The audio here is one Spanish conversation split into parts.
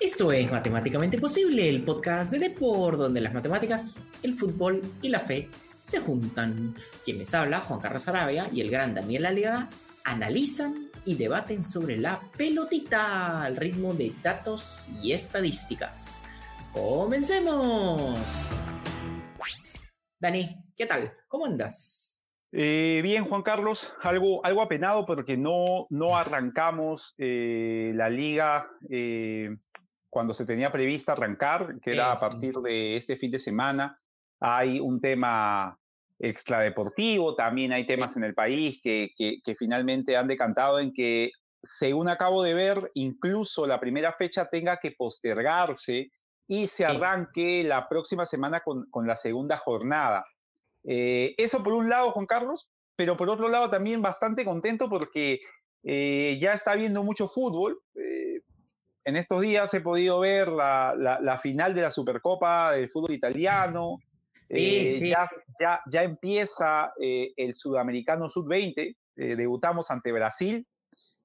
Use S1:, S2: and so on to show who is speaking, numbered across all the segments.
S1: Esto es Matemáticamente Posible, el podcast de Depor, donde las matemáticas, el fútbol y la fe se juntan. Quien les habla, Juan Carlos Arabia y el gran Daniel Aliaga, analizan y debaten sobre la pelotita al ritmo de datos y estadísticas. ¡Comencemos! Dani, ¿qué tal? ¿Cómo andas?
S2: Eh, bien, Juan Carlos, algo, algo apenado porque no, no arrancamos eh, la liga eh, cuando se tenía prevista arrancar, que era a partir de este fin de semana. Hay un tema extradeportivo, también hay temas en el país que, que, finalmente han decantado en que, según acabo de ver, incluso la primera fecha tenga que postergarse y se arranque la próxima semana con, con la segunda jornada. Eh, eso por un lado, Juan Carlos, pero por otro lado también bastante contento porque eh, ya está viendo mucho fútbol. Eh, en estos días he podido ver la, la, final de la Supercopa del fútbol italiano. Ya, ya, ya, empieza el Sudamericano Sub-20. debutamos ante Brasil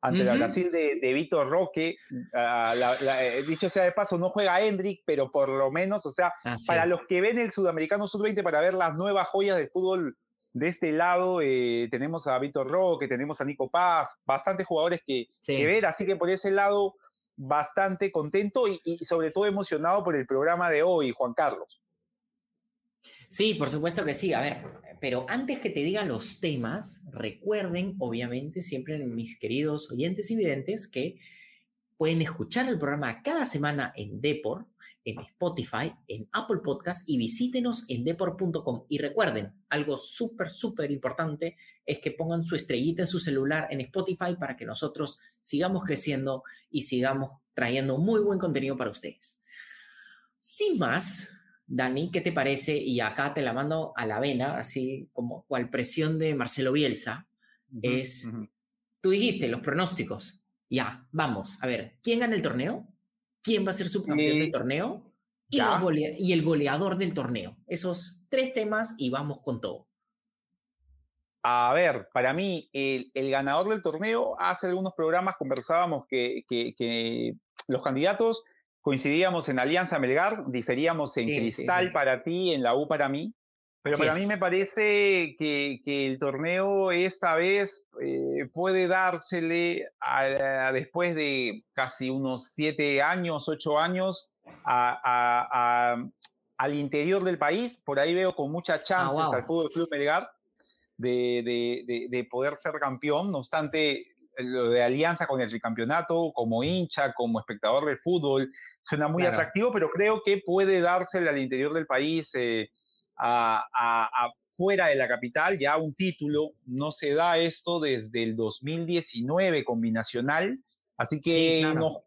S2: ante la Brasil de, de Vitor Roque. Ah, eh, dicho sea de paso, no juega Hendrik, pero por lo menos, o sea, para los que ven el Sudamericano Sub-20 para ver las nuevas joyas del fútbol de este lado, eh, tenemos a Vitor Roque, tenemos a Nico Paz, bastantes jugadores que, ver, así que por ese lado, bastante contento y, sobre todo emocionado por el programa de hoy, Juan Carlos.
S1: Sí, por supuesto que sí. A ver, pero antes que te diga los temas, recuerden, obviamente, siempre mis queridos oyentes y videntes, que pueden escuchar el programa cada semana en Depor, en Spotify, en Apple Podcast y visítenos en depor.com. Y recuerden, algo súper, súper importante es que pongan su estrellita en su celular en Spotify para que nosotros sigamos creciendo y sigamos trayendo muy buen contenido para ustedes. Sin más, Dani, ¿qué te parece? Y acá te la mando a la vena, así como cual presión de Marcelo Bielsa. es, tú dijiste los pronósticos. Ya, vamos, a ver, ¿quién gana el torneo? ¿Quién va a ser subcampeón del torneo? Y, y, el goleador del torneo. Esos tres temas y vamos con todo.
S2: A ver, para mí, el, ganador del torneo, hace algunos programas conversábamos que, que los candidatos coincidíamos en Alianza Melgar, diferíamos en Cristal para ti, en la U para mí, pero para mí me parece que, el torneo esta vez eh, puede dársele después de casi unos siete años, ocho años al interior del país. Por ahí veo con muchas ah, chances al Fútbol Club Melgar de, de, poder ser campeón. No obstante, lo de alianza con el tricampeonato, como hincha, como espectador del fútbol, suena muy atractivo, pero creo que puede dársele al interior del país, eh, a, fuera de la capital, ya un título. No se da esto desde el 2019 combinacional, así que unos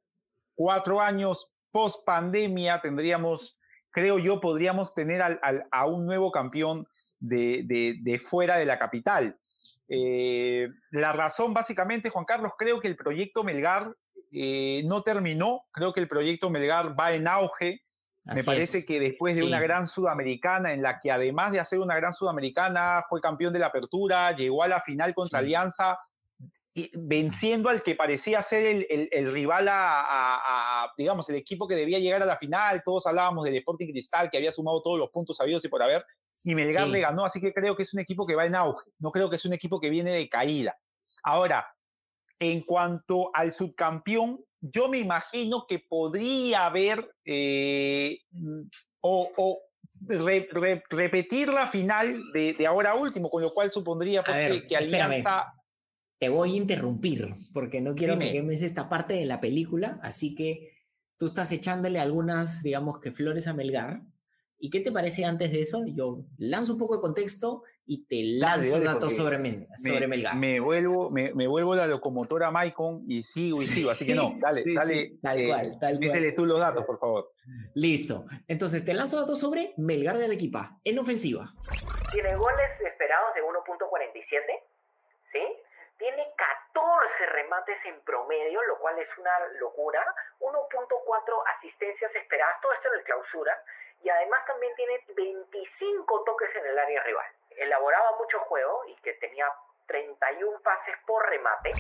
S2: cuatro años post pandemia tendríamos, creo yo, podríamos tener a un nuevo campeón de, de fuera de la capital. Eh, la razón, básicamente, Juan Carlos, creo que el proyecto Melgar eh, no terminó, creo que el proyecto Melgar va en auge. Me parece que después de una gran sudamericana, en la que además de hacer una gran sudamericana, fue campeón de la apertura, llegó a la final contra Alianza, venciendo al que parecía ser el, rival a, digamos, el equipo que debía llegar a la final. Todos hablábamos del Sporting Cristal, que había sumado todos los puntos habidos y por haber y Melgar le ganó, así que creo que es un equipo que va en auge, no creo que es un equipo que viene de caída. Ahora, en cuanto al subcampeón, yo me imagino que podría haber eh, o, repetir la final de, ahora último, con lo cual supondría que Alianza...
S1: Te voy a interrumpir porque no quiero que quemes esta parte de la película, así que tú estás echándole algunas, digamos que flores a Melgar, ¿Y qué te parece antes de eso? Yo lanzo un poco de contexto y te lanzo datos sobre, sobre Melgar.
S2: Me vuelvo, me, me, vuelvo la locomotora Maicon y sigo y sigo, así que no, dale, dale.
S1: tal eh, cual, tal
S2: cual. tú los datos, por favor.
S1: Listo. Entonces, te lanzo datos sobre Melgar de Arequipa, en ofensiva.
S3: Tiene goles esperados de 1.47, ¿sí? Tiene 14 remates en promedio, lo cual es una locura. 1.4 asistencias esperadas, todo esto en el clausura y además también tiene 25 toques en el área rival. Elaboraba mucho juego y que tenía 31 pases por remate.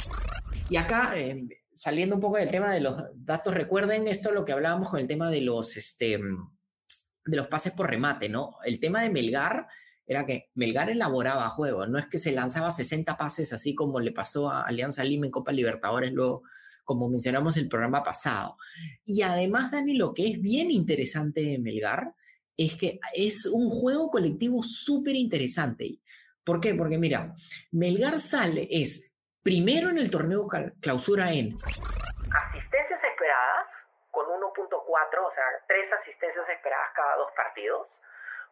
S1: Y acá, eh, saliendo un poco del tema de los datos, recuerden esto lo que hablábamos con el tema de los, este, de los pases por remate, ¿no? El tema de Melgar era que Melgar elaboraba juegos, no es que se lanzaba 60 pases así como le pasó a Alianza Lima en Copa Libertadores luego, como mencionamos el programa pasado. Y además, Dani, lo que es bien interesante de Melgar es que es un juego colectivo súper interesante. ¿Por qué? Porque mira, Melgar sale, es primero en el torneo clausura en
S3: asistencias esperadas con 1.4, o sea, tres asistencias esperadas cada dos partidos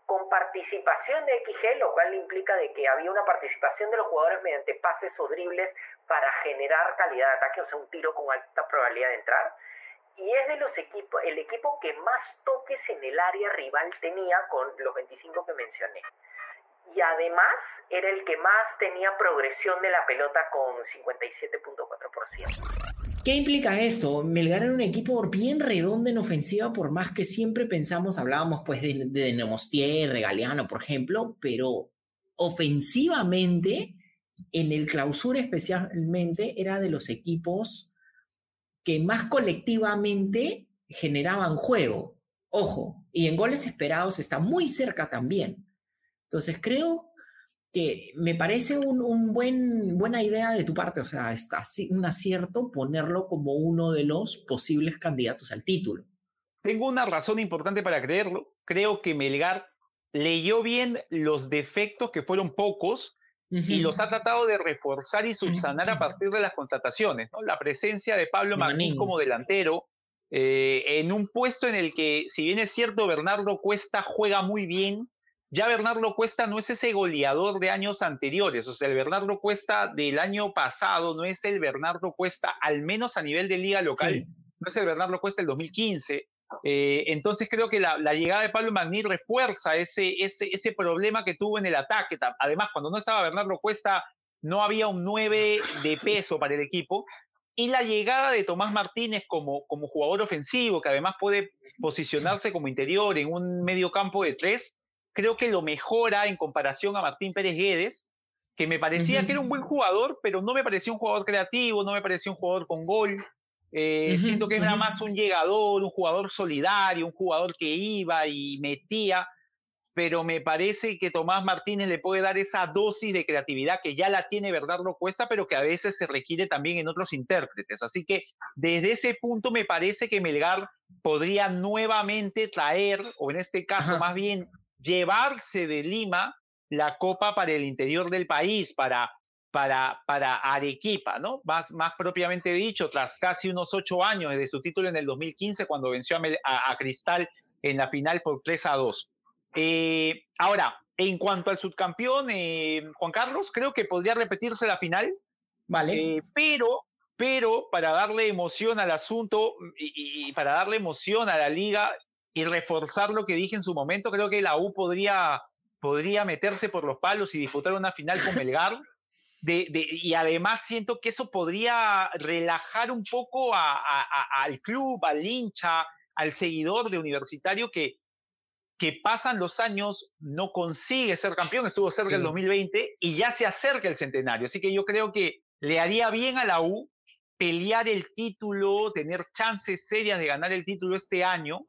S3: con participación de XG, lo cual implica de que había una participación de los jugadores mediante pases o dribles para generar calidad de ataque, o sea, un tiro con alta probabilidad de entrar. Y es de los equipos, el equipo que más toques en el área rival tenía con los 25 que mencioné. Y además era el que más tenía progresión de la pelota con 57.4%.
S1: ¿Qué implica esto? Melgar era un equipo bien redondo en ofensiva, por más que siempre pensamos, hablábamos pues de, de Nemostier, de Galeano, por ejemplo, pero ofensivamente, en el clausura especialmente, era de los equipos que más colectivamente generaban juego. Ojo, y en goles esperados está muy cerca también. Entonces creo que me parece una un buen, buena idea de tu parte, o sea, está un acierto ponerlo como uno de los posibles candidatos al título.
S2: Tengo una razón importante para creerlo. Creo que Melgar leyó bien los defectos, que fueron pocos, y los ha tratado de reforzar y subsanar a partir de las contrataciones. ¿no? La presencia de Pablo Martín como delantero, eh, en un puesto en el que, si bien es cierto, Bernardo Cuesta juega muy bien, ya Bernardo Cuesta no es ese goleador de años anteriores, o sea, el Bernardo Cuesta del año pasado no es el Bernardo Cuesta, al menos a nivel de liga local, no es el Bernardo Cuesta del 2015. Eh, entonces creo que la, llegada de Pablo Magni refuerza ese, ese, ese problema que tuvo en el ataque. Además, cuando no estaba Bernardo Cuesta, no había un 9 de peso para el equipo. Y la llegada de Tomás Martínez como, como jugador ofensivo, que además puede posicionarse como interior en un medio campo de tres, creo que lo mejora en comparación a Martín Pérez Guedes, que me parecía que era un buen jugador, pero no me parecía un jugador creativo, no me parecía un jugador con gol. Eh, siento que era más un llegador, un jugador solidario, un jugador que iba y metía, pero me parece que Tomás Martínez le puede dar esa dosis de creatividad que ya la tiene Bernardo Cuesta, pero que a veces se requiere también en otros intérpretes. Así que desde ese punto me parece que Melgar podría nuevamente traer, o en este caso más bien llevarse de Lima la copa para el interior del país, para, para, para Arequipa, ¿no? Más, más propiamente dicho, tras casi unos ocho años desde su título en el 2015, cuando venció a, Cristal en la final por 3 a 2. Eh, ahora, en cuanto al subcampeón, eh, Juan Carlos, creo que podría repetirse la final.
S1: Vale.
S2: Eh, pero, pero para darle emoción al asunto y, y, para darle emoción a la liga, y reforzar lo que dije en su momento, creo que la U podría, podría meterse por los palos y disputar una final con Melgar. De, y además siento que eso podría relajar un poco al club, al hincha, al seguidor de Universitario que, que pasan los años, no consigue ser campeón, estuvo cerca del 2020 y ya se acerca el centenario. Así que yo creo que le haría bien a la U pelear el título, tener chances serias de ganar el título este año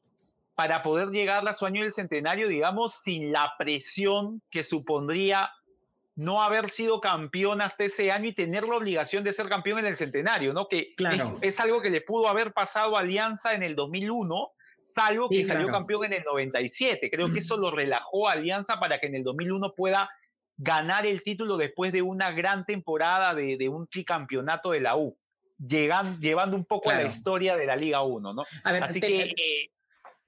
S2: para poder llegar a su año del centenario, digamos, sin la presión que supondría no haber sido campeón hasta ese año y tener la obligación de ser campeón en el centenario, ¿no? Que es, algo que le pudo haber pasado a Alianza en el 2001, salvo que salió campeón en el 97. Creo que eso lo relajó a Alianza para que en el 2001 pueda ganar el título después de una gran temporada de, un tricampeonato de la U, llevando un poco a la historia de la Liga 1, ¿no? Así que eh,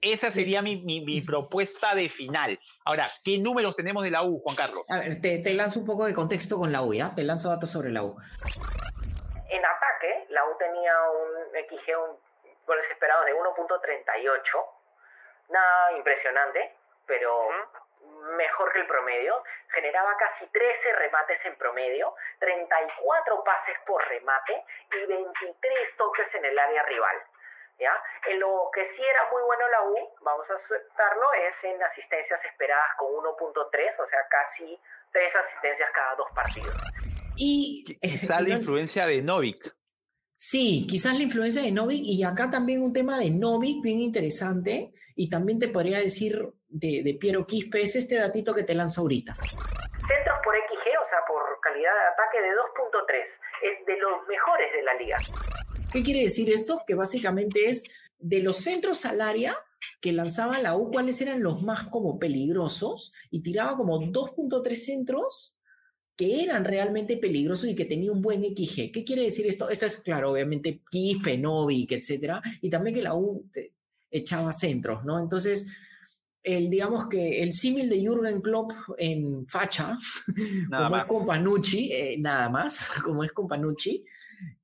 S2: esa sería mi, mi, propuesta de final. Ahora, ¿qué números tenemos de la U, Juan Carlos?
S1: A ver, te, te, lanzo un poco de contexto con la U, ¿ya? Te lanzo datos sobre la U.
S3: En ataque, la U tenía un XG, un goles esperados de 1.38. Nada impresionante, pero mejor que el promedio. Generaba casi 13 remates en promedio, 34 pases por remate y 23 toques en el área rival. ¿Ya? En lo que sí era muy bueno la U, vamos a aceptarlo, es en asistencias esperadas con 1.3, o sea, casi tres asistencias cada dos partidos.
S2: Y quizá la influencia de Novik.
S1: Sí, quizás la influencia de Novik y acá también un tema de Novik bien interesante y también te podría decir de, Piero Quispe, es este datito que te lanzo ahorita.
S3: Centros por XG, o sea, por calidad de ataque de 2.3, es de los mejores de la liga.
S1: ¿Qué quiere decir esto? Que básicamente es de los centros al área que lanzaba la U, cuáles eran los más como peligrosos y tiraba como 2.3 centros que eran realmente peligrosos y que tenía un buen XG. ¿Qué quiere decir esto? Esto es, claro, obviamente, Quispe, Novik, etcétera, y también que la U echaba centros, ¿no? Entonces, el, digamos que el símil de Jürgen Klopp en facha, como es con Panucci, eh, nada más, como es con Panucci,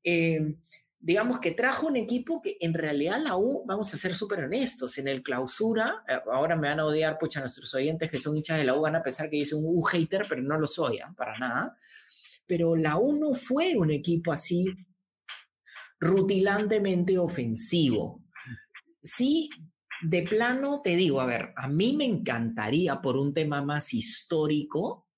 S1: eh, digamos que trajo un equipo que en realidad la U, vamos a ser súper honestos, en el clausura, eh, ahora me van a odiar, pucha, nuestros oyentes que son hinchas de la U van a pensar que yo soy un U hater, pero no lo soy, ¿ah? para nada. Pero la U no fue un equipo así rutilantemente ofensivo. Sí, de plano te digo, a ver, a mí me encantaría por un tema más histórico,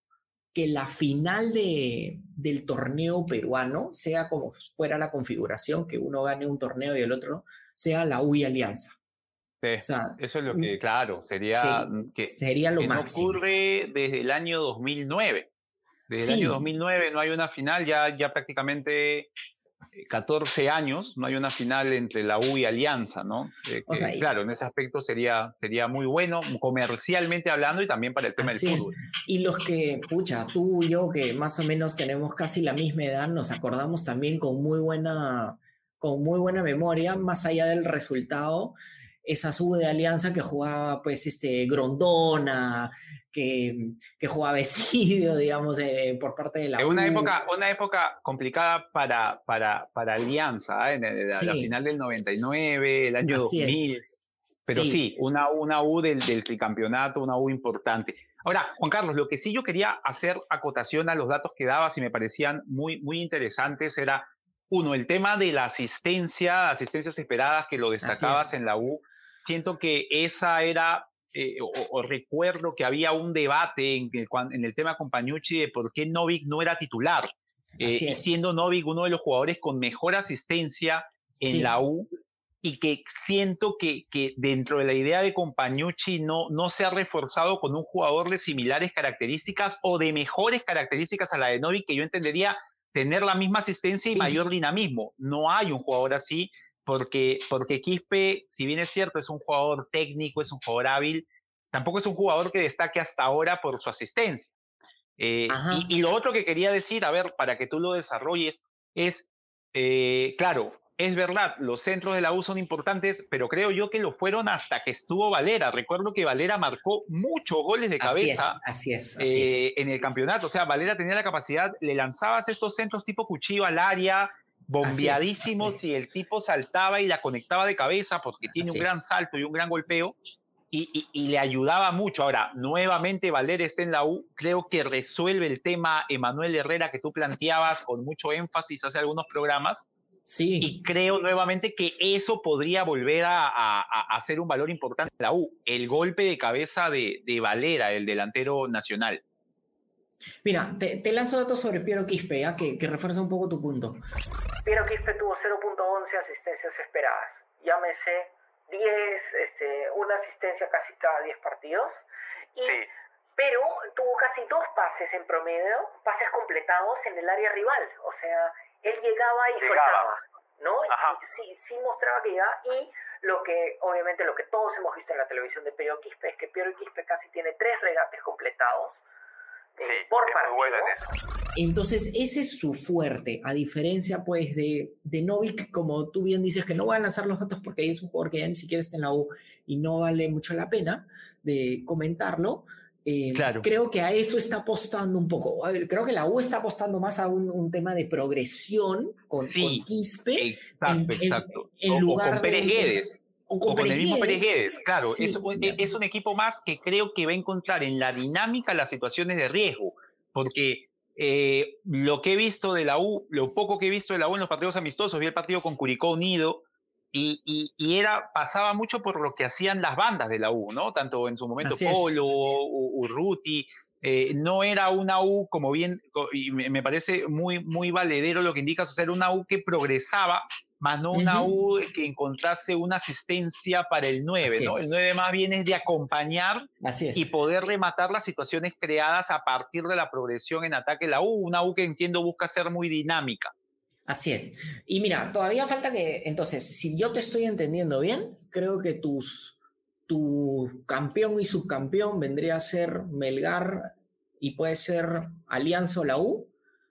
S1: que la final de, del torneo peruano sea como fuera la configuración, que uno gane un torneo y el otro sea la UI Alianza.
S2: Sí, eso es lo que, claro, sería, que,
S1: sería lo
S2: que
S1: no
S2: ocurre desde el año 2009. Desde el año 2009 no hay una final, ya, ya prácticamente 14 años, no hay una final entre la U y Alianza, ¿no? Eh, claro, en ese aspecto sería, sería muy bueno, comercialmente hablando y también para el tema del fútbol.
S1: Y los que, pucha, tú y yo, que más o menos tenemos casi la misma edad, nos acordamos también con muy buena, con muy buena memoria, más allá del resultado, esa sub de Alianza que jugaba, pues, este, Grondona, que, que jugaba Esidio, digamos, eh, por parte de la
S2: una época Una época complicada para, para, para Alianza, ¿eh? en la, final del 99, el año 2000. Pero sí. una, una U del, del tricampeonato, una U importante. Ahora, Juan Carlos, lo que sí yo quería hacer acotación a los datos que dabas y me parecían muy, muy interesantes era, uno, el tema de la asistencia, asistencias esperadas que lo destacabas en la U. Siento que esa era eh, o, recuerdo que había un debate en, en, el tema con Pañucci de por qué Novik no era titular, eh, siendo Novik uno de los jugadores con mejor asistencia en la U y que siento que, que, dentro de la idea de Compañucci no, no se ha reforzado con un jugador de similares características o de mejores características a la de Novik, que yo entendería tener la misma asistencia y mayor dinamismo. No hay un jugador así porque, porque Quispe, si bien es cierto, es un jugador técnico, es un jugador hábil, tampoco es un jugador que destaque hasta ahora por su asistencia. Eh, y, lo otro que quería decir, a ver, para que tú lo desarrolles, es, eh, claro, es verdad, los centros de la U son importantes, pero creo yo que lo fueron hasta que estuvo Valera. Recuerdo que Valera marcó muchos goles de cabeza
S1: así es,
S2: eh, en el campeonato. O sea, Valera tenía la capacidad, le lanzabas estos centros tipo cuchillo al área, bombeadísimos y el tipo saltaba y la conectaba de cabeza porque tiene un gran salto y un gran golpeo y, le ayudaba mucho. Ahora, nuevamente Valer está en la U, creo que resuelve el tema Emanuel Herrera que tú planteabas con mucho énfasis hace algunos programas.
S1: Sí.
S2: Y creo nuevamente que eso podría volver a, a, ser un valor importante en la U, el golpe de cabeza de, de Valera, el delantero nacional.
S1: Mira, te, lanzo datos sobre Piero Quispe, que, que refuerza un poco tu punto.
S3: Piero Quispe tuvo 0.11 asistencias esperadas. Llámese 10, este, una asistencia casi cada 10 partidos. Y, Pero tuvo casi dos pases en promedio, pases completados en el área rival. O sea, él llegaba y soltaba. ¿no? sí, sí mostraba que llegaba y lo que, obviamente, lo que todos hemos visto en la televisión de Piero Quispe es que Piero Quispe casi tiene tres regates completados por
S1: Entonces, ese es su fuerte, a diferencia pues de, de Novik, como tú bien dices, que no va a lanzar los datos porque es un jugador que ya ni siquiera está en la U y no vale mucho la pena de comentarlo. Eh, claro. Creo que a eso está apostando un poco. creo que la U está apostando más a un, tema de progresión con, Quispe.
S2: Exacto, exacto. En, lugar con Pérez o con, el mismo Pérez claro, es, es, un equipo más que creo que va a encontrar en la dinámica las situaciones de riesgo, porque eh, lo que he visto de la U, lo poco que he visto de la U en los partidos amistosos, vi el partido con Curicó Unido, y, y, era, pasaba mucho por lo que hacían las bandas de la U, ¿no? Tanto en su momento Polo, Urruti, Eh, no era una U, como bien, y me, parece muy, muy valedero lo que indicas, o sea, era una U que progresaba, más no una U que encontrase una asistencia para el 9, ¿no? El 9 más bien es de acompañar y poder rematar las situaciones creadas a partir de la progresión en ataque la U, una U que entiendo busca ser muy dinámica.
S1: Así es. Y mira, todavía falta que, entonces, si yo te estoy entendiendo bien, creo que tus, tu campeón y subcampeón vendría a ser Melgar y puede ser Alianza o la U.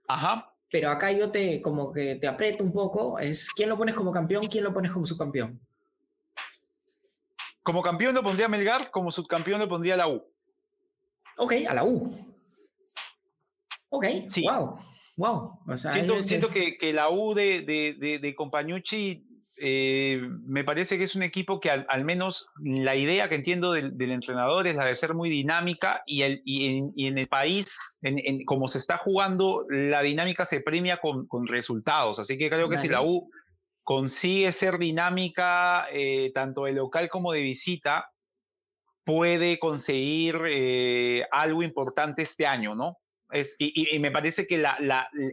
S2: Ajá.
S1: Pero acá yo te, como que te aprieto un poco, es ¿quién lo pones como campeón? ¿Quién lo pones como subcampeón?
S2: Como campeón lo pondría Melgar, como subcampeón lo pondría la U.
S1: Ok, a la U. Ok, sí. wow. Wow.
S2: siento, que, la U de, de, de, Compañucci eh, me parece que es un equipo que al, menos la idea que entiendo del, entrenador es la de ser muy dinámica y, el, y, en, el país, en, como se está jugando, la dinámica se premia con, con resultados. Así que creo que si la U consigue ser dinámica eh, tanto de local como de visita, puede conseguir eh, algo importante este año, ¿no? Y, me parece que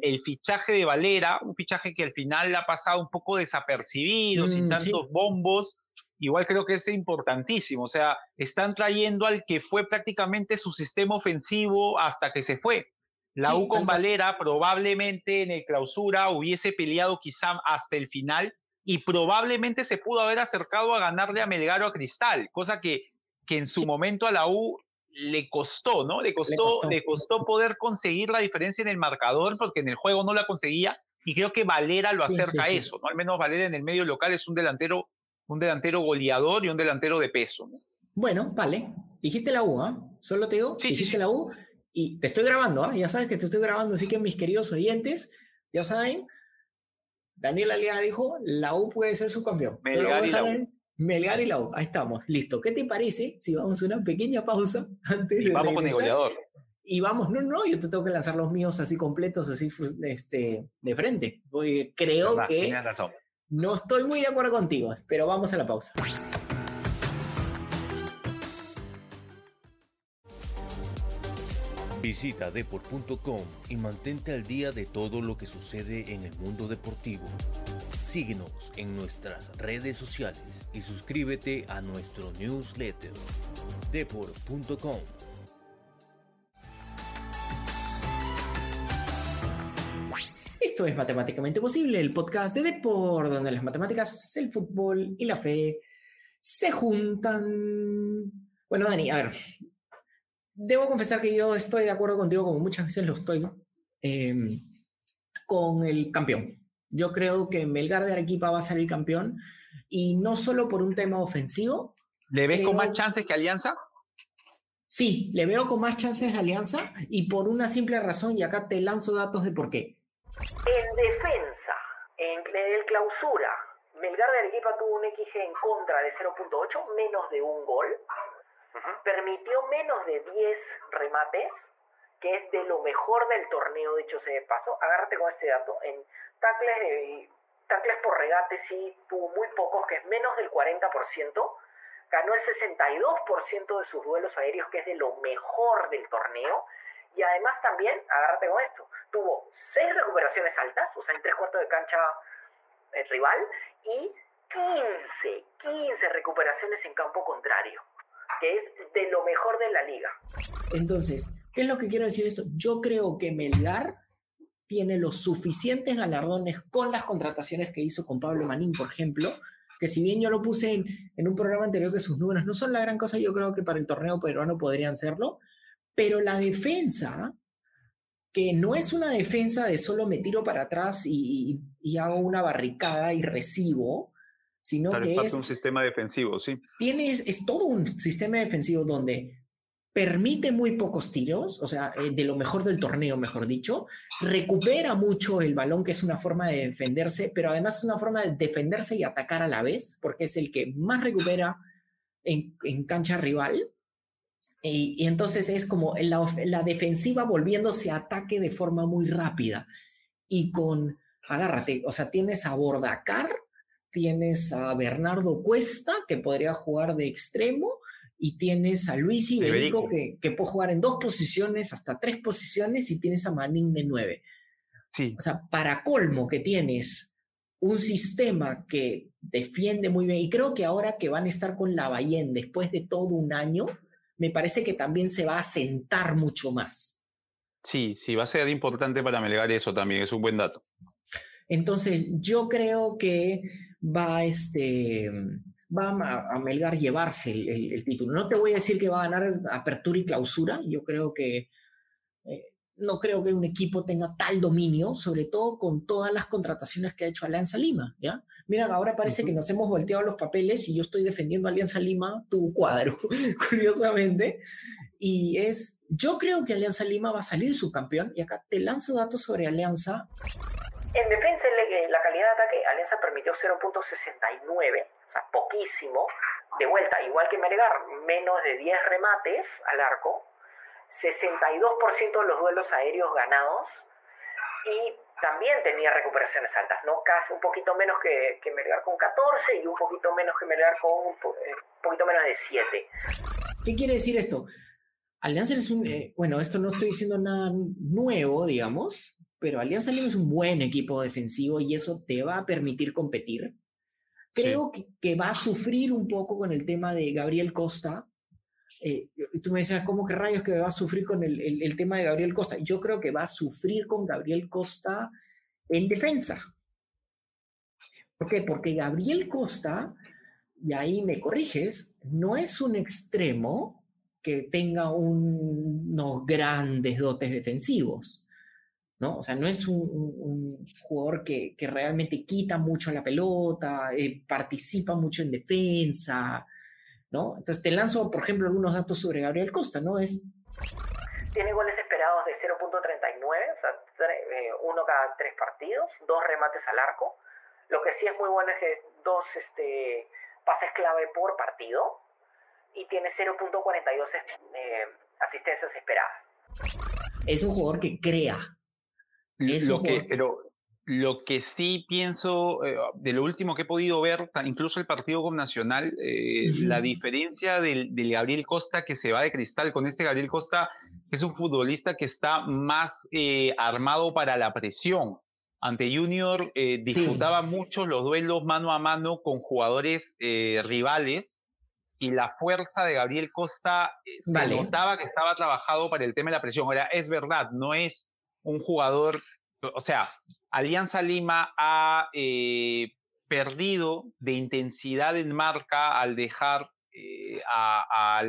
S2: el fichaje de Valera, un fichaje que al final ha pasado un poco desapercibido, sin mm, tantos bombos, igual creo que es importantísimo. O sea, están trayendo al que fue prácticamente su sistema ofensivo hasta que se fue. La U con Valera probablemente en el clausura hubiese peleado quizá hasta el final y probablemente se pudo haber acercado a ganarle a Melgar o a Cristal, cosa que, que en su momento a la U le costó, ¿no? Le costó, le costó, poder conseguir la diferencia en el marcador porque en el juego no la conseguía y creo que Valera lo acerca a eso, ¿no? Al menos Valera en el medio local es un delantero, un delantero goleador y un delantero de peso, ¿no?
S1: Bueno, vale. Dijiste la U, ¿ah? Solo te digo, dijiste la U y te estoy grabando, ¿ah? Ya sabes que te estoy grabando, así que mis queridos oyentes, ya saben, Daniel Aliaga dijo, la U puede ser su campeón. Melgar y la U, ahí estamos, listo. ¿Qué te parece si vamos a una pequeña pausa antes y
S2: vamos con el goleador.
S1: Y vamos, no, no, yo te tengo que lanzar los míos así completos, así este, de frente. Porque creo que no estoy muy de acuerdo contigo, pero vamos a la pausa.
S4: Visita deport.com y mantente al día de todo lo que sucede en el mundo deportivo. Síguenos en nuestras redes sociales y suscríbete a nuestro newsletter deport.com.
S1: Esto es Matemáticamente Posible, el podcast de Deport, donde las matemáticas, el fútbol y la fe se juntan. Bueno, Dani, a ver, debo confesar que yo estoy de acuerdo contigo, como muchas veces lo estoy, em, con el campeón. Yo creo que Melgar de Arequipa va a salir campeón y no solo por un tema ofensivo.
S2: ¿Le ves con más chances que Alianza?
S1: Sí, le veo con más chances de Alianza y por una simple razón, y acá te lanzo datos de por qué.
S3: En defensa, en, el clausura, Melgar de Arequipa tuvo un XG en contra de 0.8, menos de un gol permitió menos de 10 remates, que es de lo mejor del torneo, dicho sea de paso. Agárrate con este dato. En tacles, tacles por regate sí tuvo muy pocos, que es menos del 40%. Ganó el 62% de sus duelos aéreos, que es de lo mejor del torneo. Y además también, agárrate con esto, tuvo 6 recuperaciones altas, o sea, en tres cuartos de cancha el rival, y 15, 15 recuperaciones en campo contrario que es de lo mejor de la liga.
S1: Entonces, ¿qué es lo que quiero decir esto? Yo creo que Melgar tiene los suficientes galardones con las contrataciones que hizo con Pablo Manín, por ejemplo, que si bien yo lo puse en, en, un programa anterior que sus números no son la gran cosa, yo creo que para el torneo peruano podrían serlo, pero la defensa, que no es una defensa de solo me tiro para atrás y, y hago una barricada y recibo, sino que es
S2: un sistema defensivo, sí.
S1: Tienes, es todo un sistema defensivo donde permite muy pocos tiros, o sea, eh, de lo mejor del torneo, mejor dicho, recupera mucho el balón, que es una forma de defenderse, pero además es una forma de defenderse y atacar a la vez, porque es el que más recupera en, cancha rival. Y, entonces es como la, la defensiva volviéndose a ataque de forma muy rápida. Y con, agárrate, o sea, tienes a Bordacar, tienes a Bernardo Cuesta, que podría jugar de extremo, y tienes a Luis Iberico, que, que, puede jugar en dos posiciones, hasta tres posiciones, y tienes a Manín de nueve.
S2: Sí.
S1: O sea, para colmo que tienes un sistema que defiende muy bien, y creo que ahora que van a estar con Lavallén después de todo un año, me parece que también se va a sentar mucho más.
S2: Sí, sí, va a ser importante para Melgar eso también, es un buen dato.
S1: Entonces, yo creo que va este va a, Melgar llevarse el, título. No te voy a decir que va a ganar apertura y clausura, yo creo que eh, no creo que un equipo tenga tal dominio, sobre todo con todas las contrataciones que ha hecho Alianza Lima, ¿ya? Mira, ahora parece que nos hemos volteado los papeles y yo estoy defendiendo a Alianza Lima, tu cuadro, curiosamente, y es, yo creo que Alianza Lima va a salir subcampeón, y acá te lanzo datos sobre Alianza.
S3: En defensa, la calidad de ataque, Alianza permitió 0.69 o sea, poquísimo. De vuelta, igual que Melgar, menos de 10 remates al arco, 62% de los duelos aéreos ganados y también tenía recuperaciones altas, ¿no? Casi un poquito menos que, que Melgar con 14 y un poquito menos que Melgar con un eh, poquito menos de 7.
S1: ¿Qué quiere decir esto? Alianza es un, eh, bueno, esto no estoy diciendo nada nuevo, digamos, pero Alianza Lima es un buen equipo defensivo y eso te va a permitir competir. Creo que, va a sufrir un poco con el tema de Gabriel Costa. Eh, tú me decías, ¿cómo que rayos que va a sufrir con el, el, tema de Gabriel Costa? Yo creo que va a sufrir con Gabriel Costa en defensa. ¿Por qué? Porque Gabriel Costa, y ahí me corriges, no es un extremo que tenga unos grandes dotes defensivos. ¿No? O sea, no es un, jugador que, realmente quita mucho la pelota, eh, participa mucho en defensa, ¿no? Entonces te lanzo, por ejemplo, algunos datos sobre Gabriel Costa, ¿no? Es...
S3: Tiene goles esperados de 0.39, o sea, eh, uno cada tres partidos, dos remates al arco. Lo que sí es muy bueno es que dos este, pases clave por partido y tiene 0.42 eh, asistencias esperadas.
S1: Es un jugador que crea,
S2: lo que, pero lo que sí pienso, eh, de lo último que he podido ver, incluso el partido con Nacional, eh, la diferencia del, Gabriel Costa que se va de cristal con este Gabriel Costa es un futbolista que está más eh, armado para la presión. Ante Junior disputaba mucho los duelos mano a mano con jugadores rivales y la fuerza de Gabriel Costa se notaba que estaba trabajado para el tema de la presión. Ahora, es verdad, no es un jugador, o sea, Alianza Lima ha eh, perdido de intensidad en marca al dejar eh, a,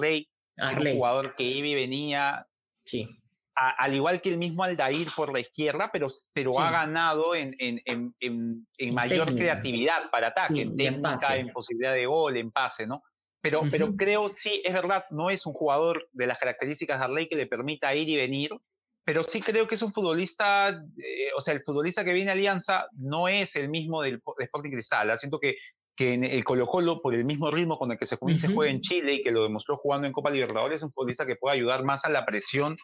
S2: Rey, un jugador que iba y venía.
S1: Sí.
S2: al igual que el mismo Aldair por la izquierda, pero, pero ha ganado en, en, en, en mayor creatividad para ataque, en técnica, en, posibilidad de gol, en pase, ¿no? Pero, pero creo, sí, es verdad, no es un jugador de las características de Arley que le permita ir y venir, pero sí creo que es un futbolista, eh, o sea, el futbolista que viene a Alianza no es el mismo del Sporting Cristal. ¿ah? Siento que, que en el Colo Colo, por el mismo ritmo con el que se, juega en Chile y que lo demostró jugando en Copa Libertadores, es un futbolista que puede ayudar más a la presión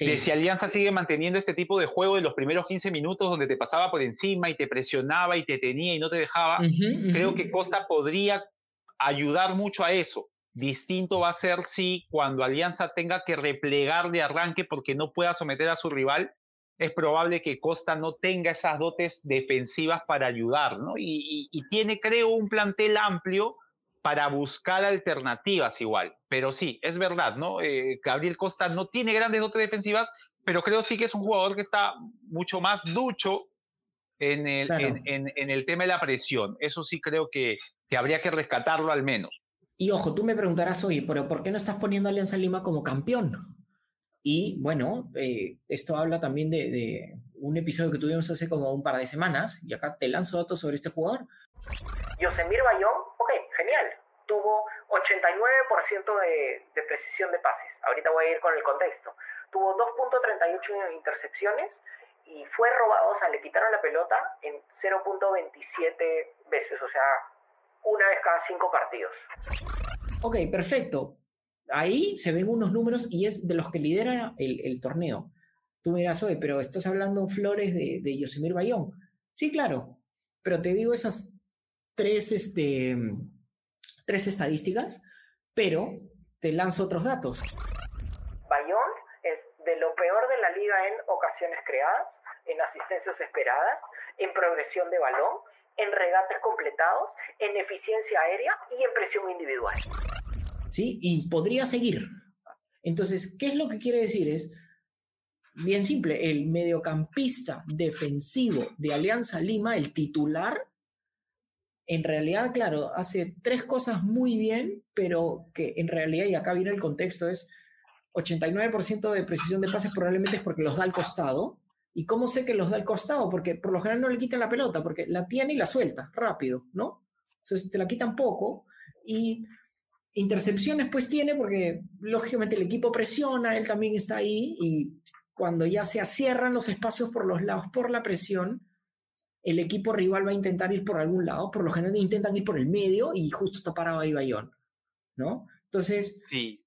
S2: de si Alianza sigue manteniendo este tipo de juego de los primeros 15 minutos donde te pasaba por encima y te presionaba y te tenía y no te dejaba, creo que Costa podría ayudar mucho a eso. Distinto va a ser si cuando Alianza tenga que replegar de arranque porque no pueda someter a su rival, es probable que Costa no tenga esas dotes defensivas para ayudar, ¿no? Y, tiene, creo, un plantel amplio para buscar alternativas igual. Pero sí, es verdad, ¿no? Eh, Gabriel Costa no tiene grandes dotes defensivas, pero creo sí que es un jugador que está mucho más ducho en el, en, el tema de la presión. Eso sí creo que, que habría que rescatarlo al menos.
S1: Y ojo, tú me preguntarás, oye, pero ¿por qué no estás poniendo a Alianza Lima como campeón? Y bueno, eh, esto habla también de, un episodio que tuvimos hace como un par de semanas, y acá te lanzo datos sobre este jugador.
S3: Yosemir Bayón, ok, genial, tuvo 89% de, de precisión de pases. Ahorita voy a ir con el contexto. Tuvo 2.38 intercepciones y fue robado, o sea, le quitaron la pelota en 0.27 veces, o sea, una vez cada cinco partidos.
S1: Ok, perfecto. Ahí se ven unos números y es de los que lidera el, torneo. Tú me dirás, oye, pero estás hablando flores de, de Yosemir Bayón. Sí, claro, pero te digo esas tres, este, tres estadísticas Pero te lanzo otros datos.
S3: Bayón es de lo peor de la liga en ocasiones creadas, en asistencias esperadas, en progresión de balón, en regates completados, en eficiencia aérea y en presión individual.
S1: ¿Sí? Y podría seguir. Entonces, ¿qué es lo que quiere decir? Es bien simple, el mediocampista defensivo de Alianza Lima, el titular, en realidad, claro, hace tres cosas muy bien, pero que en realidad, y acá viene el contexto, es 89% de precisión de pases probablemente es porque los da al costado. ¿Y cómo sé que los da al costado? Porque por lo general no le quitan la pelota, porque la tiene y la suelta rápido, ¿no? Entonces te la quitan poco y intercepciones pues tiene porque lógicamente el equipo presiona, él también está ahí y cuando ya se cierran los espacios por los lados por la presión, el equipo rival va a intentar ir por algún lado, por lo general intentan ir por el medio y justo está parado ahí Bayón, ¿no? Entonces,
S2: sí.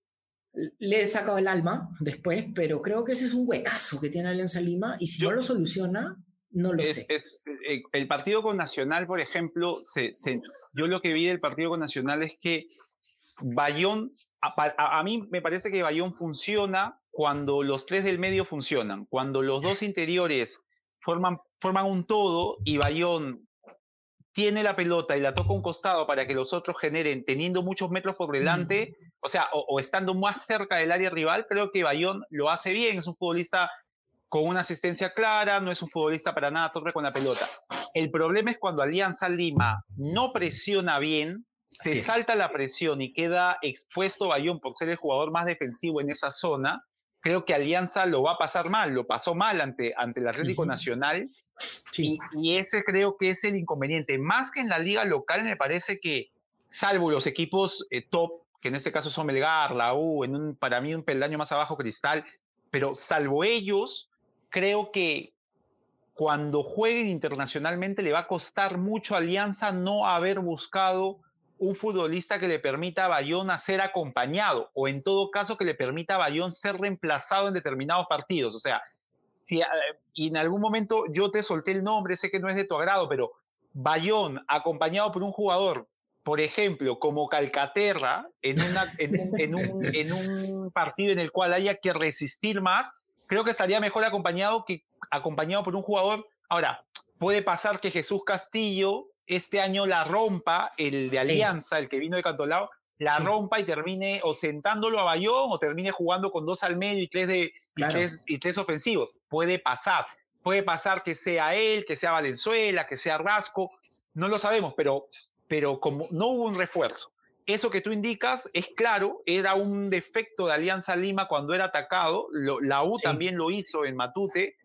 S1: Le he sacado el alma después, pero creo que ese es un huecazo que tiene Alianza Lima y si no lo soluciona, no lo sé.
S2: Es, eh, el partido con Nacional, por ejemplo, yo lo que vi del partido con Nacional es que Bayón, a, a, mí me parece que Bayón funciona cuando los tres del medio funcionan, cuando los dos interiores forman, forman un todo y Bayón tiene la pelota y la toca un costado para que los otros generen, teniendo muchos metros por delante, o sea, o, estando más cerca del área rival, creo que Bayón lo hace bien, es un futbolista con una asistencia clara, no es un futbolista para nada torre con la pelota. El problema es cuando Alianza Lima no presiona bien, se salta la presión y queda expuesto Bayón por ser el jugador más defensivo en esa zona, creo que Alianza lo va a pasar mal, lo pasó mal ante, ante el Atlético Nacional. Y, ese creo que es el inconveniente. Más que en la liga local, me parece que, salvo los equipos eh, top, que en este caso son Melgar, la U, en un, para mí un peldaño más abajo Cristal, pero salvo ellos, creo que cuando jueguen internacionalmente le va a costar mucho a Alianza no haber buscado un futbolista que le permita a Bayón ser acompañado o en todo caso que le permita a Bayón ser reemplazado en determinados partidos. O sea, si, eh, y en algún momento yo te solté el nombre, sé que no es de tu agrado, pero Bayón acompañado por un jugador, por ejemplo, como Calcaterra, en, una, en, un, en un partido en el cual haya que resistir más, creo que estaría mejor acompañado que acompañado por un jugador. Ahora, puede pasar que Jesús Castillo este año la rompa, el de Alianza, el que vino de Cantolao, la rompa y termine o sentándolo a Bayón o termine jugando con dos al medio y tres, de, y tres, ofensivos. Puede pasar. Puede pasar que sea él, que sea Valenzuela, que sea Rasco, no lo sabemos, pero, pero como no hubo un refuerzo. Eso que tú indicas es claro, era un defecto de Alianza Lima cuando era atacado, la U también lo hizo en Matute,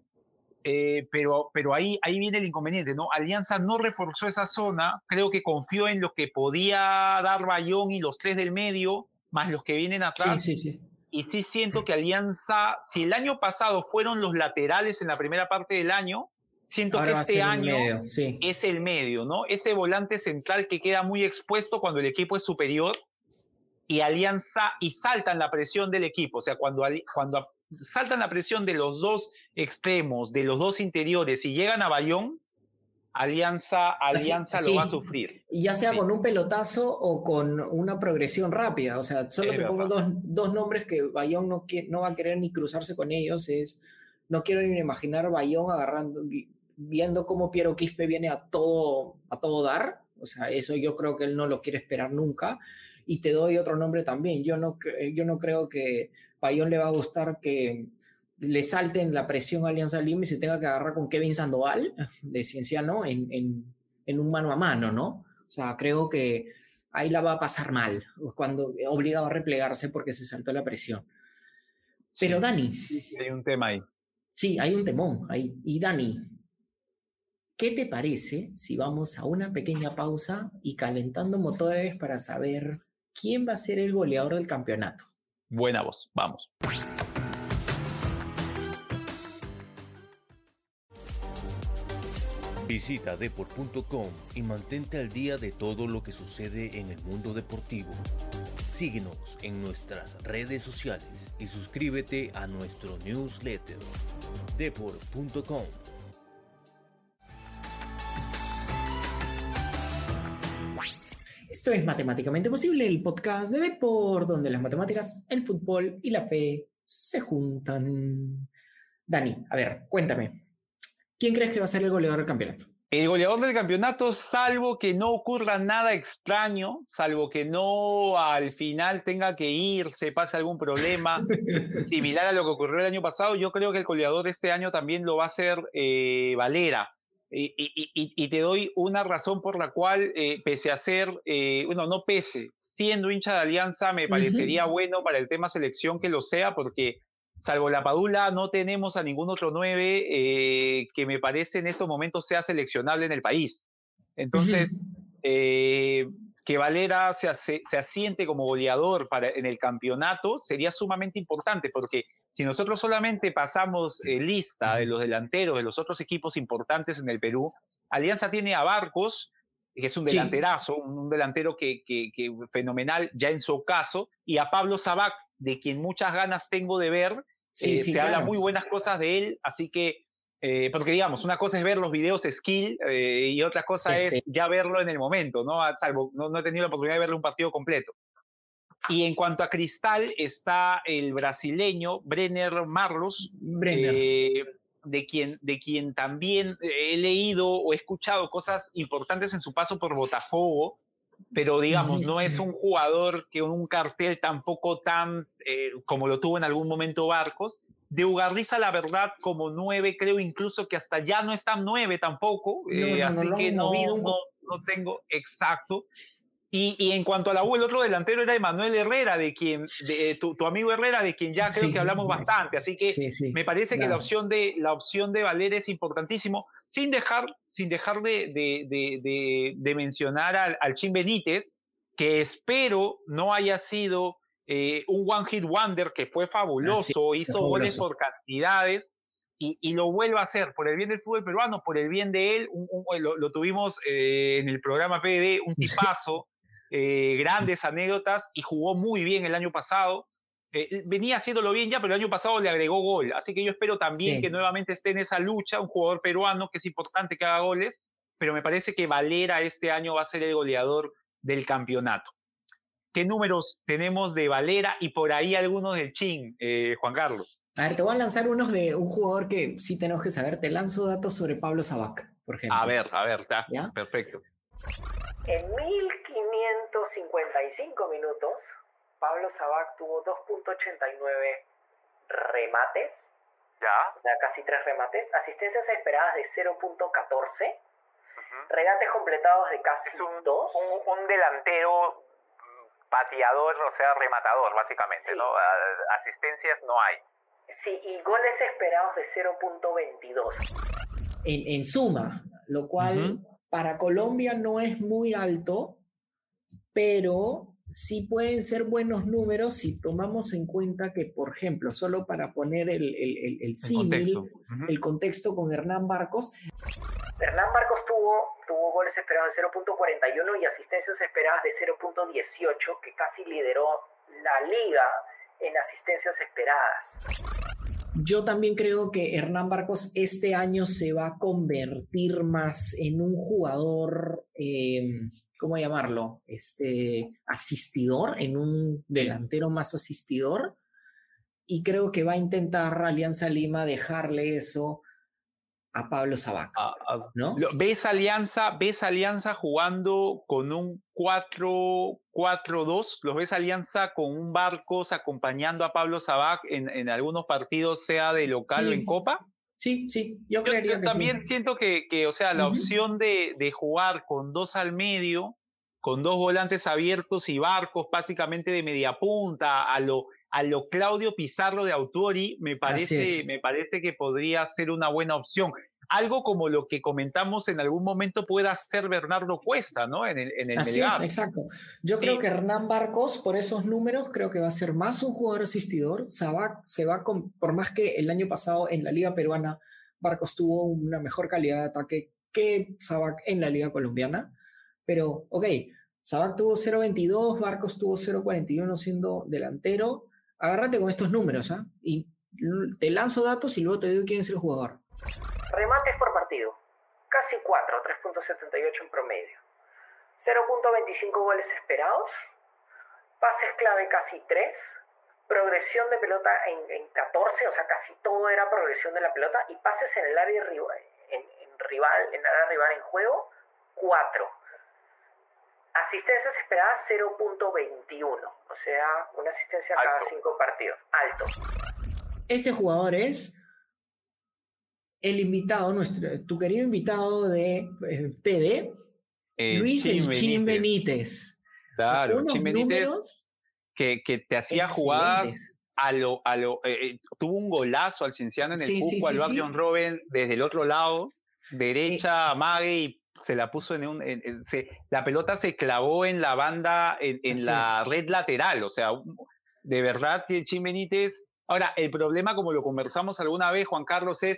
S2: eh, pero, pero ahí, ahí viene el inconveniente, ¿no? Alianza no reforzó esa zona, creo que confió en lo que podía dar Bayón y los tres del medio, más los que vienen atrás.
S1: Sí, sí, sí.
S2: Y sí siento que Alianza, si el año pasado fueron los laterales en la primera parte del año, siento que este año es el medio, ¿no? Ese volante central que queda muy expuesto cuando el equipo es superior y Alianza y saltan la presión del equipo, o sea, cuando, cuando saltan la presión de los dos extremos, de los dos interiores y llegan a Bayón, Alianza, Alianza lo va a sufrir.
S1: Ya sea con un pelotazo o con una progresión rápida. O sea, solo te pongo dos, dos, nombres que Bayón no, no va a querer ni cruzarse con ellos. Es, no quiero ni imaginar Bayón agarrando, viendo cómo Piero Quispe viene a todo, a todo dar. O sea, eso yo creo que él no lo quiere esperar nunca. Y te doy otro nombre también. Yo no, yo no creo que Bayón le va a gustar que le salten la presión a Alianza Lima y se tenga que agarrar con Kevin Sandoval de Cienciano en, en, un mano a mano, ¿no? O sea, creo que ahí la va a pasar mal, cuando obligado a replegarse porque se saltó la presión. Pero Dani.
S2: Hay un tema ahí.
S1: Sí, hay un temón ahí. Y Dani, ¿qué te parece si vamos a una pequeña pausa y calentando motores para saber quién va a ser el goleador del campeonato?
S2: Buena voz, vamos.
S4: Visita deport.com y mantente al día de todo lo que sucede en el mundo deportivo. Síguenos en nuestras redes sociales y suscríbete a nuestro newsletter deport.com.
S1: Esto es Matemáticamente Posible, el podcast de Deport, donde las matemáticas, el fútbol y la fe se juntan. Dani, a ver, cuéntame. ¿Quién crees que va a ser el goleador del campeonato?
S2: El goleador del campeonato, salvo que no ocurra nada extraño, salvo que no al final tenga que ir, se pase algún problema similar a lo que ocurrió el año pasado, yo creo que el goleador este año también lo va a ser eh, Valera. Y, te doy una razón por la cual, eh, pese a ser, eh, bueno, no pese, siendo hincha de Alianza, me parecería bueno para el tema selección que lo sea, porque salvo la Padula, no tenemos a ningún otro nueve eh, que me parece en estos momentos sea seleccionable en el país. Entonces, eh, que Valera se, se, asiente como goleador para, en el campeonato sería sumamente importante, porque si nosotros solamente pasamos eh, lista de los delanteros de los otros equipos importantes en el Perú, Alianza tiene a Barcos, que es un delanterazo, un, delantero que, que, fenomenal ya en su caso, y a Pablo Sabac, de quien muchas ganas tengo de ver. Eh, se habla muy buenas cosas de él, así que, eh, porque digamos, una cosa es ver los videos skill eh, y otra cosa es ya verlo en el momento, ¿no? Salvo, no, he tenido la oportunidad de verle un partido completo. Y en cuanto a Cristal, está el brasileño Brenner Marlos, de, quien, de quien también he leído o he escuchado cosas importantes en su paso por Botafogo pero digamos, no es un jugador que un cartel tampoco tan eh, como lo tuvo en algún momento Barcos. De Ugarriza, la verdad, como nueve, creo incluso que hasta ya no está nueve tampoco, eh, así que no, no, no, tengo exacto. Y, en cuanto a la U, el otro delantero era Emanuel Herrera, de quien, de, tu, amigo Herrera, de quien ya creo que hablamos bastante. Así que me parece que la opción, de, la opción de Valer es importantísimo, sin dejar, sin dejar de, de mencionar al, al Chin Benítez, que espero no haya sido eh, un One Hit Wonder que fue fabuloso, hizo goles por cantidades. Y, lo vuelva a hacer por el bien del fútbol peruano, por el bien de él. lo, tuvimos eh, en el programa PD, un tipazo, eh, grandes anécdotas y jugó muy bien el año pasado. Eh, venía haciéndolo bien ya, pero el año pasado le agregó gol. Así que yo espero también que nuevamente esté en esa lucha un jugador peruano que es importante que haga goles, pero me parece que Valera este año va a ser el goleador del campeonato. ¿Qué números tenemos de Valera y por ahí algunos del Chin, eh, Juan Carlos?
S1: A ver, te voy a lanzar unos de un jugador que sí tenemos que saber. Te lanzo datos sobre Pablo Sabac, por ejemplo.
S2: A ver, a ver, está. Perfecto.
S3: En 1555 minutos, Pablo Sabac tuvo 2.89 remates.
S2: Ya.
S3: O sea, casi tres remates. Asistencias esperadas de 0.14. Regates completados de casi
S2: es un,
S3: 2.
S2: Un, delantero pateador, o sea, rematador, básicamente, ¿no? Asistencias no hay.
S3: Sí, y goles esperados de 0.22.
S1: En, en suma, lo cual para Colombia no es muy alto, pero sí pueden ser buenos números si tomamos en cuenta que, por ejemplo, solo para poner el, el, el, símil, el, contexto con Hernán Barcos.
S3: Hernán Barcos tuvo, tuvo goles esperados de 0.41 y asistencias esperadas de 0.18, que casi lideró la liga en asistencias esperadas.
S1: Yo también creo que Hernán Barcos este año se va a convertir más en un jugador, em, ¿cómo llamarlo? Este, asistidor, en un delantero más asistidor. Y creo que va a intentar Alianza Lima dejarle eso a Pablo Sabac. ¿no?
S2: ¿Ves Alianza, ves Alianza jugando con un 4-4-2? ¿Los ves Alianza con un Barcos acompañando a Pablo Sabac en, en algunos partidos, sea de local o en Copa?
S1: Sí, sí, yo, creería que
S2: también siento que, que, o sea, la opción de, de jugar con dos al medio, con dos volantes abiertos y Barcos básicamente de media punta, a lo a lo Claudio Pizarro de Autori, me parece, me parece que podría ser una buena opción. Algo como lo que comentamos en algún momento pueda ser Bernardo Cuesta, ¿no? En el, en
S1: Así es, exacto. Yo creo que Hernán Barcos, por esos números, creo que va a ser más un jugador asistidor. Sabac se va con, por más que el año pasado en la Liga Peruana Barcos tuvo una mejor calidad de ataque que Sabac en la Liga Colombiana. Pero, ok, Sabac tuvo 0.22, Barcos tuvo 0.41 siendo delantero agárrate con estos números, ¿ah? Y te lanzo datos y luego te digo quién es el jugador.
S3: Remates por partido, casi 4, 3.78 en promedio. 0.25 goles esperados, pases clave casi 3, progresión de pelota en, 14, o sea, casi todo era progresión de la pelota, y pases en el área rival, en, rival, en área rival en juego, 4. Asistencias esperadas 0.21, o sea, una asistencia cada 5 partidos. Alto.
S1: Este jugador es el invitado, nuestro, tu querido invitado de PD, eh, Luis Chin Benítez.
S2: Claro, Chin Benítez que, que, te hacía jugadas a lo, a lo eh, eh, tuvo un golazo al Cinciano en el sí, al John Robben desde el otro lado, derecha, amague y se la puso en un, la pelota se clavó en la banda, en, la red lateral, o sea, de verdad Chin Benítez, ahora el problema como lo conversamos alguna vez Juan Carlos es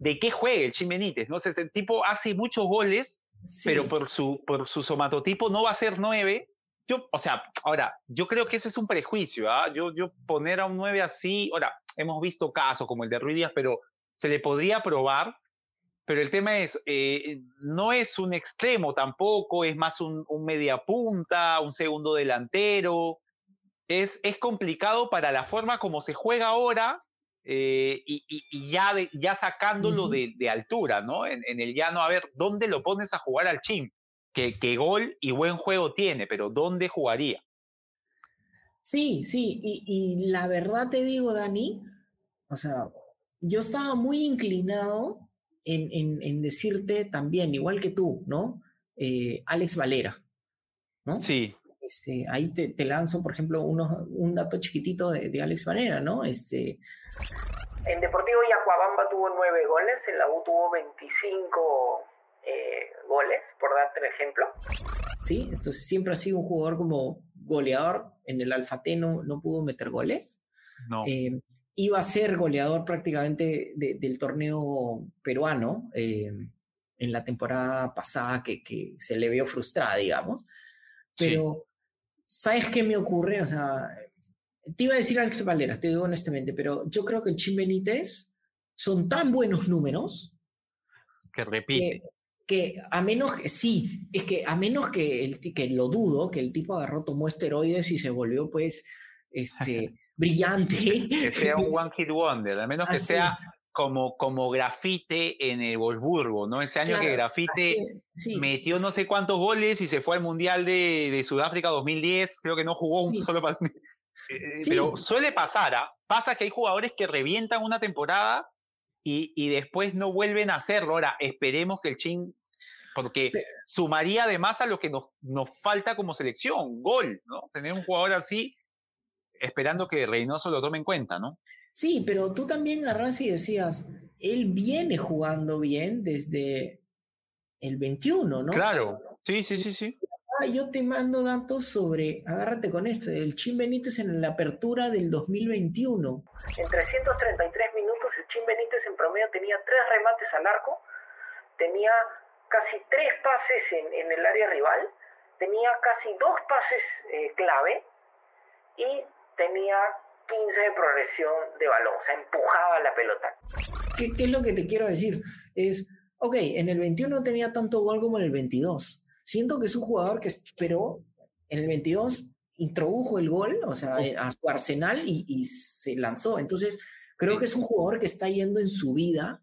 S2: de qué juega el Chin Benítez, ¿no? sé, el tipo hace muchos goles, pero por su, por su somatotipo no va a ser nueve, yo, o sea, ahora, yo creo que ese es un prejuicio, ¿ah? Yo, yo poner a un 9 así, ahora, hemos visto casos como el de Ruiz Díaz, pero se le podría probar, pero el tema es, eh, no es un extremo tampoco, es más un, un media punta, un segundo delantero. Es, es complicado para la forma como se juega ahora eh, y, y, ya, ya sacándolo de, de, altura, ¿no? En, en, el llano, a ver, ¿dónde lo pones a jugar al chim? Que, que, gol y buen juego tiene, pero ¿dónde jugaría?
S1: Sí, sí, y, y la verdad te digo, Dani, o sea, yo estaba muy inclinado en, decirte también, igual que tú, ¿no? Eh, Alex Valera, ¿no?
S2: Sí.
S1: Este, ahí te, lanzo, por ejemplo, un dato chiquitito de, Alex Valera, ¿no? Este,
S3: en Deportivo Yacuabamba tuvo nueve goles, en la U tuvo 25 eh, goles, por darte el ejemplo.
S1: Sí, entonces siempre ha sido un jugador como goleador. En el Alfate no, no pudo meter goles.
S2: No.
S1: Eh, iba a ser goleador prácticamente del torneo peruano eh, en la temporada pasada que, se le vio frustrada, digamos. Pero, ¿sabes qué me ocurre? O sea, te iba a decir Alex Valera, te digo honestamente, pero yo creo que el Chim Benítez son tan buenos números
S2: que repite.
S1: Que, a menos que, sí, es que a menos que, el, que lo dudo, que el tipo agarró, tomó esteroides y se volvió pues, este, brillante.
S2: Que sea un One Hit Wonder, al menos que sea como, como grafite en el Wolfsburgo, ¿no? Ese año que grafite metió no sé cuántos goles y se fue al Mundial de, de Sudáfrica 2010, creo que no jugó un solo partido. Eh, eh, pero suele pasar, ¿ah? pasa que hay jugadores que revientan una temporada y, y, después no vuelven a hacerlo. Ahora, esperemos que el Chin, porque sumaría además a lo que nos, nos falta como selección, gol, ¿no? Tener un jugador así esperando que Reynoso lo tome en cuenta, ¿no?
S1: Sí, pero tú también agarras y decías, él viene jugando bien desde el 21, ¿no?
S2: Claro, sí, sí, sí, sí.
S1: Ah, yo te mando datos sobre, agárrate con esto, el Chin Benítez en la apertura del 2021.
S3: En 333 minutos el Chin Benítez en promedio tenía tres remates al arco, tenía casi tres pases en, el área rival, tenía casi dos pases eh, clave y tenía 15 de progresión de balón, o sea, empujaba la pelota.
S1: ¿Qué, ¿Qué, es lo que te quiero decir? Es, ok, en el 21 no tenía tanto gol como en el 22. Siento que es un jugador que esperó, en el 22 introdujo el gol, o sea, a su arsenal y, y se lanzó. Entonces, creo que es un jugador que está yendo en su vida.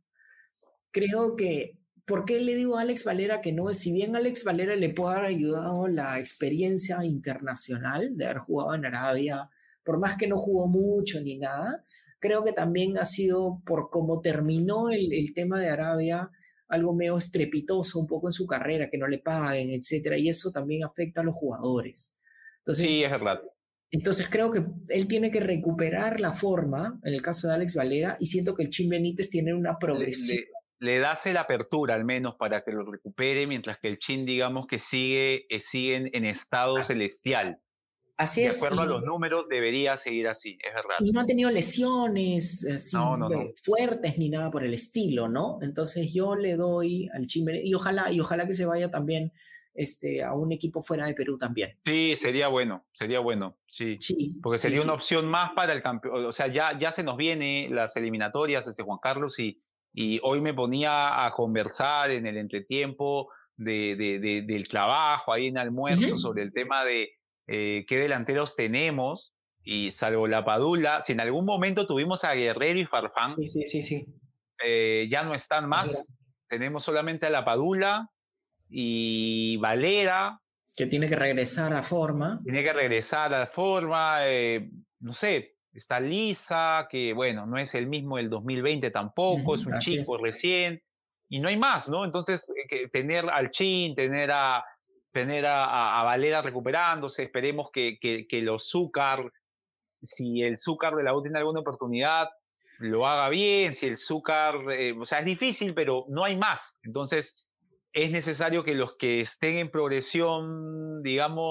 S1: Creo que ¿por qué le digo a Alex Valera que no? Si bien Alex Valera le puede haber ayudado la experiencia internacional de haber jugado en Arabia, por más que no jugó mucho ni nada, creo que también ha sido por cómo terminó el, tema de Arabia, algo medio estrepitoso un poco en su carrera, que no le paguen, etcétera, y eso también afecta a los jugadores.
S2: Entonces, sí, es verdad.
S1: Entonces creo que él tiene que recuperar la forma, en el caso de Alex Valera, y siento que el Chim Benítez tiene una progresión.
S2: Le, das la apertura al menos para que lo recupere, mientras que el Chin, digamos que sigue, eh, sigue en, estado celestial.
S1: Así
S2: de acuerdo a los números, debería seguir así, es verdad.
S1: Y no ha tenido lesiones fuertes ni nada por el estilo, ¿no? Entonces yo le doy al Chimbe y ojalá, y ojalá que se vaya también este, a un equipo fuera de Perú también.
S2: Sí, sería bueno, sería bueno, sí.
S1: sí
S2: porque sería una opción más para el campeón. O sea, ya, ya se nos viene las eliminatorias, este Juan Carlos, y, y hoy me ponía a conversar en el entretiempo de, del trabajo ahí en almuerzo sobre el tema de eh, qué delanteros tenemos. Y salvo la Padula, si en algún momento tuvimos a Guerrero y Farfán,
S1: sí, sí, sí, sí.
S2: Eh, ya no están más. Tenemos solamente a la Padula y Valera.
S1: Que tiene que regresar a forma.
S2: Tiene que regresar a forma. Eh, no sé, está Lisa, que bueno, no es el mismo del 2020 tampoco, es un chico recién y no hay más, ¿no? Entonces, tener al Chin, tener a tener a, Valera recuperándose, esperemos que, que, los Zúcar, si el Zúcar de la U tiene alguna oportunidad, lo haga bien, si el Zúcar, eh, o sea, es difícil, pero no hay más. Entonces, es necesario que los que estén en progresión, digamos,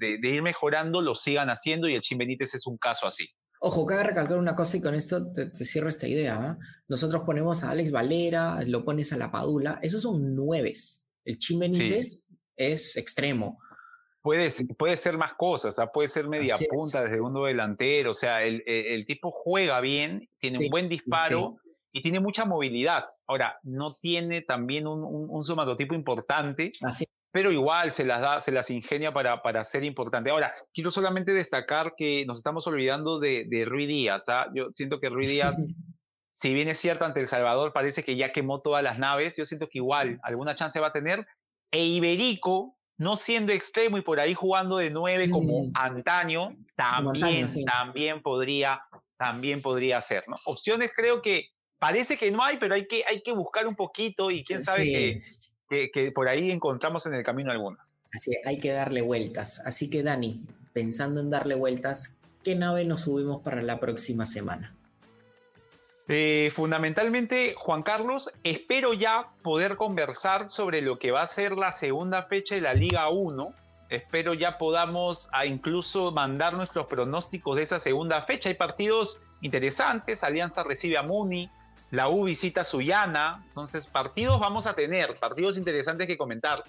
S2: De, ir mejorando, lo sigan haciendo y el Chin Benítez es un caso así.
S1: Ojo, cabe recalcar una cosa y con esto te, cierro esta idea. ¿ah? Nosotros ponemos a Alex Valera, lo pones a la Padula, esos son nueves. El Chim es extremo.
S2: Puede, puede ser más cosas, puede ser media punta desde segundo delantero, o sea, el, tipo juega bien, tiene un buen disparo y tiene mucha movilidad. Ahora, no tiene también un, un, somatotipo importante. Así pero igual se las da, se las ingenia para, para ser importante. Ahora, quiero solamente destacar que nos estamos olvidando de, de Rui Díaz. ¿ah? Yo siento que Rui Díaz, si bien es cierto ante El Salvador, parece que ya quemó todas las naves, yo siento que igual alguna chance va a tener. E Iberico, no siendo extremo y por ahí jugando de nueve como mm. antaño, también, también podría, también podría ser, ¿no? Opciones creo que parece que no hay, pero hay que, hay que buscar un poquito y quién sabe que que, por ahí encontramos en el camino algunas.
S1: Así, hay que darle vueltas. Así que Dani, pensando en darle vueltas, ¿qué nave nos subimos para la próxima semana?
S2: Eh, fundamentalmente, Juan Carlos, espero ya poder conversar sobre lo que va a ser la segunda fecha de la Liga 1. Espero ya podamos a incluso mandar nuestros pronósticos de esa segunda fecha. Hay partidos interesantes. Alianza recibe a Muni, la U visita Sullana, entonces partidos vamos a tener, partidos interesantes que comentar.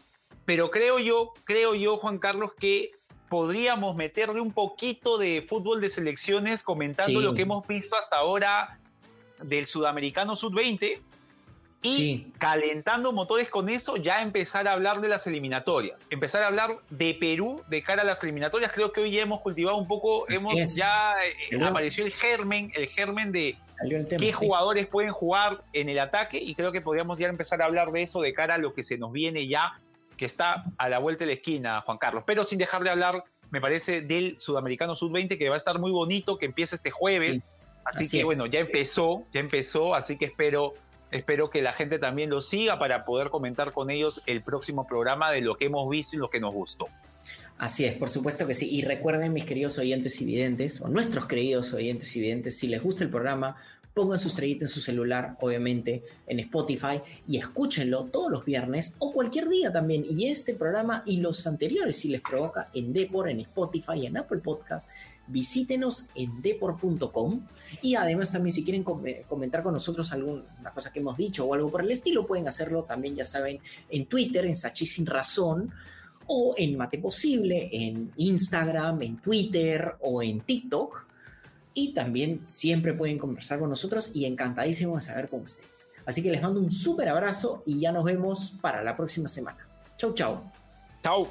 S2: Pero creo yo, creo yo, Juan Carlos, que podríamos meterle un poquito de fútbol de selecciones comentando lo que hemos visto hasta ahora del Sudamericano Sub-20 y calentando motores con eso, ya empezar a hablar de las eliminatorias, empezar a hablar de Perú de cara a las eliminatorias. Creo que hoy ya hemos cultivado un poco, hemos ya eh, apareció el germen, el germen de qué jugadores pueden jugar en el ataque y creo que podríamos ya empezar a hablar de eso de cara a lo que se nos viene ya, que está a la vuelta de la esquina, Juan Carlos. Pero sin dejar de hablar, me parece, del Sudamericano Sub-20, que va a estar muy bonito, que empieza este jueves. Así, que bueno, ya empezó, ya empezó, así que espero, espero que la gente también lo siga para poder comentar con ellos el próximo programa de lo que hemos visto y lo que nos gustó.
S1: Así es, por supuesto que sí. Y recuerden, mis queridos oyentes y videntes, o nuestros queridos oyentes y videntes, si les gusta el programa, pongan su estrellita en su celular, obviamente, en Spotify, y escúchenlo todos los viernes o cualquier día también. Y este programa y los anteriores, si les provoca, en Depor, en Spotify, en Apple Podcast, visítenos en depor.com. Y además también si quieren comentar con nosotros alguna cosa que hemos dicho o algo por el estilo, pueden hacerlo también, ya saben, en Twitter, en Sachi Sin Razón o en Mate Posible, en Instagram, en Twitter o en TikTok. Y también siempre pueden conversar con nosotros y encantadísimo de saber con ustedes. Así que les mando un súper abrazo y ya nos vemos para la próxima semana. Chau, chau.
S2: Chau.